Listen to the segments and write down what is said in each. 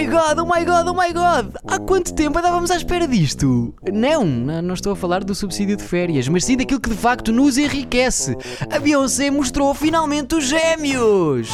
My god, oh my god, oh my god! Há quanto tempo andávamos à espera disto? Não, não estou a falar do subsídio de férias, mas sim daquilo que de facto nos enriquece. A Beyoncé mostrou finalmente os gêmeos!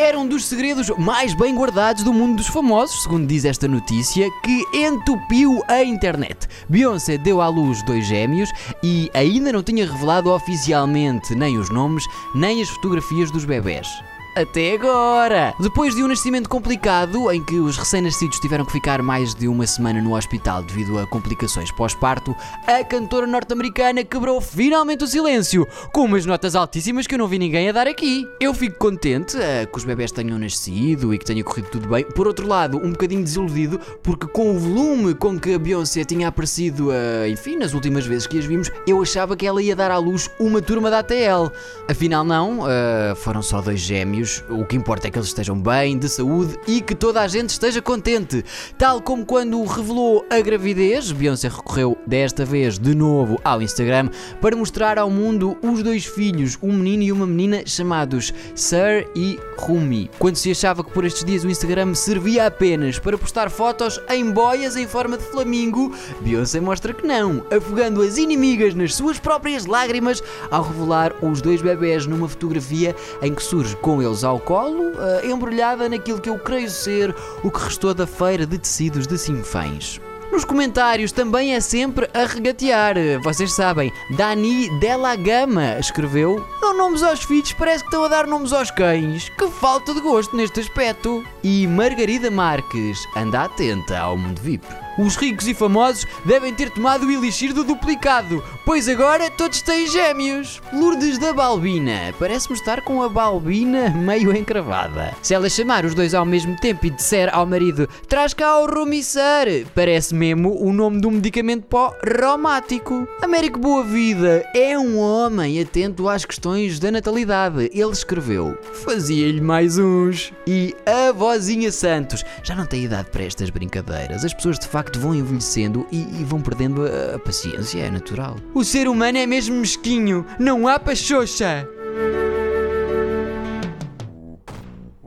Era um dos segredos mais bem guardados do mundo dos famosos, segundo diz esta notícia, que entupiu a internet. Beyoncé deu à luz dois gêmeos e ainda não tinha revelado oficialmente nem os nomes, nem as fotografias dos bebés. Até agora! Depois de um nascimento complicado, em que os recém-nascidos tiveram que ficar mais de uma semana no hospital devido a complicações pós-parto, a cantora norte-americana quebrou finalmente o silêncio, com umas notas altíssimas que eu não vi ninguém a dar aqui. Eu fico contente eh, que os bebés tenham nascido e que tenha corrido tudo bem. Por outro lado, um bocadinho desiludido, porque com o volume com que a Beyoncé tinha aparecido, eh, enfim, nas últimas vezes que as vimos, eu achava que ela ia dar à luz uma turma da ATL. Afinal, não, eh, foram só dois gêmeos. O que importa é que eles estejam bem, de saúde e que toda a gente esteja contente. Tal como quando revelou a gravidez, Beyoncé recorreu desta vez de novo ao Instagram para mostrar ao mundo os dois filhos, um menino e uma menina, chamados Sir e Rumi. Quando se achava que por estes dias o Instagram servia apenas para postar fotos em boias em forma de flamingo, Beyoncé mostra que não, afogando as inimigas nas suas próprias lágrimas ao revelar os dois bebés numa fotografia em que surge com eles ao colo, eh, embrulhada naquilo que eu creio ser o que restou da feira de tecidos de Sinfãs. Nos comentários também é sempre a regatear. Vocês sabem, Dani Della Gama escreveu: Dão nomes aos filhos, parece que estão a dar nomes aos cães. Que falta de gosto neste aspecto. E Margarida Marques, anda atenta ao mundo VIP. Os ricos e famosos devem ter tomado o elixir do duplicado, pois agora todos têm gêmeos. Lourdes da Balbina, parece-me estar com a Balbina meio encravada. Se ela chamar os dois ao mesmo tempo e disser ao marido, traz cá o Romissar, parece mesmo o nome de um medicamento pó reumático. Américo Boa Vida é um homem atento às questões da natalidade. Ele escreveu, fazia-lhe mais uns. E a vozinha Santos, já não tem idade para estas brincadeiras. As pessoas de facto vão envelhecendo e, e vão perdendo a, a paciência, é natural. O ser humano é mesmo mesquinho, não há pachocha.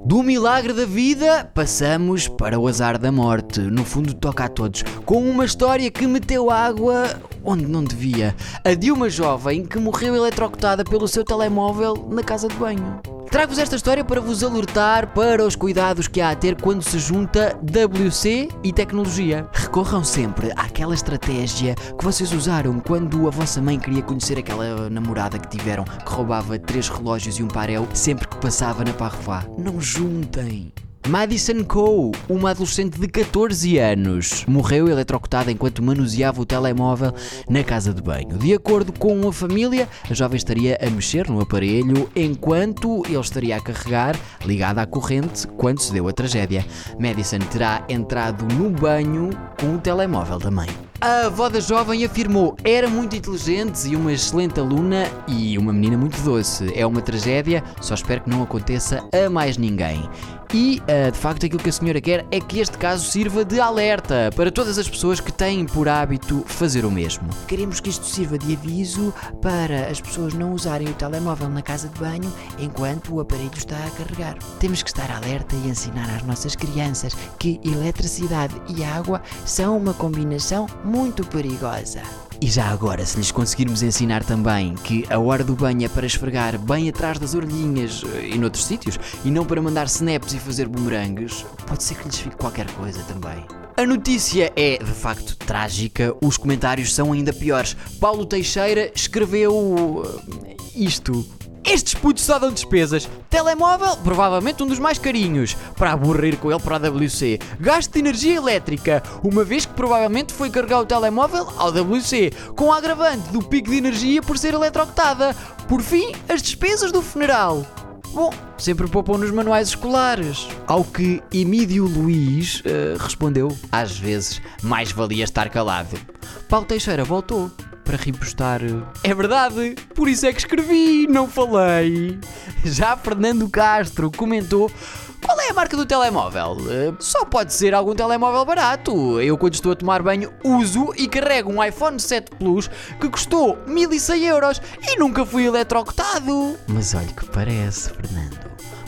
Do milagre da vida, passamos para o azar da morte. No fundo, toca a todos. Com uma história que meteu água onde não devia. A de uma jovem que morreu eletrocutada pelo seu telemóvel na casa de banho. Trago-vos esta história para vos alertar para os cuidados que há a ter quando se junta WC e tecnologia. Recorram sempre àquela estratégia que vocês usaram quando a vossa mãe queria conhecer aquela namorada que tiveram que roubava três relógios e um parel sempre que passava na Parrois. Não juntem! Madison Coe, uma adolescente de 14 anos, morreu eletrocutada enquanto manuseava o telemóvel na casa de banho. De acordo com a família, a jovem estaria a mexer no aparelho enquanto ele estaria a carregar, ligada à corrente, quando se deu a tragédia. Madison terá entrado no banho com o telemóvel da mãe. A avó da jovem afirmou era muito inteligente e uma excelente aluna e uma menina muito doce. É uma tragédia, só espero que não aconteça a mais ninguém. E, uh, de facto, aquilo que a senhora quer é que este caso sirva de alerta para todas as pessoas que têm por hábito fazer o mesmo. Queremos que isto sirva de aviso para as pessoas não usarem o telemóvel na casa de banho enquanto o aparelho está a carregar. Temos que estar alerta e ensinar às nossas crianças que eletricidade e água são uma combinação muito perigosa. E já agora, se lhes conseguirmos ensinar também que a hora do banho é para esfregar bem atrás das orelhinhas eh, e noutros sítios, e não para mandar snaps e fazer bumerangues, pode ser que lhes fique qualquer coisa também. A notícia é de facto trágica, os comentários são ainda piores. Paulo Teixeira escreveu eh, isto. Estes putos só dão despesas. Telemóvel, provavelmente um dos mais carinhos. Para aburrir com ele para a WC. Gasto de energia elétrica, uma vez que provavelmente foi carregar o telemóvel ao WC. Com a agravante do pico de energia por ser eletrocutada. Por fim, as despesas do funeral. Bom, sempre poupam nos manuais escolares. Ao que Emílio Luís eh, respondeu: Às vezes, mais valia estar calado. Paulo Teixeira voltou para repostar. É verdade, por isso é que escrevi, não falei. Já Fernando Castro comentou. Qual é a marca do telemóvel? Eh, só pode ser algum telemóvel barato. Eu, quando estou a tomar banho, uso e carrego um iPhone 7 Plus que custou 1100 euros e nunca fui eletrocutado. Mas olha que parece, Fernando.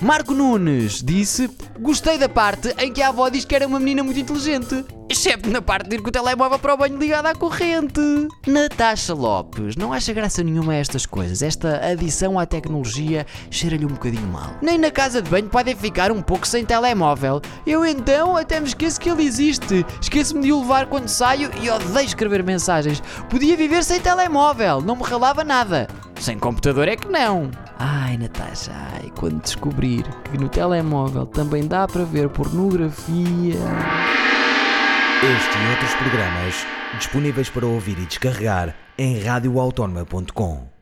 Marco Nunes disse: Gostei da parte em que a avó diz que era uma menina muito inteligente. Excepto na parte de ir com o telemóvel para o banho ligado à corrente. Natasha Lopes, não acha graça nenhuma a estas coisas. Esta adição à tecnologia cheira-lhe um bocadinho mal. Nem na casa de banho podem ficar um pouco sem telemóvel. Eu então até me esqueço que ele existe. Esqueço-me de o levar quando saio e odeio escrever mensagens. Podia viver sem telemóvel, não me ralava nada. Sem computador é que não. Ai, Natasha, ai, quando descobrir que no telemóvel também dá para ver pornografia. Este e outros programas disponíveis para ouvir e descarregar em radioautónoma.com.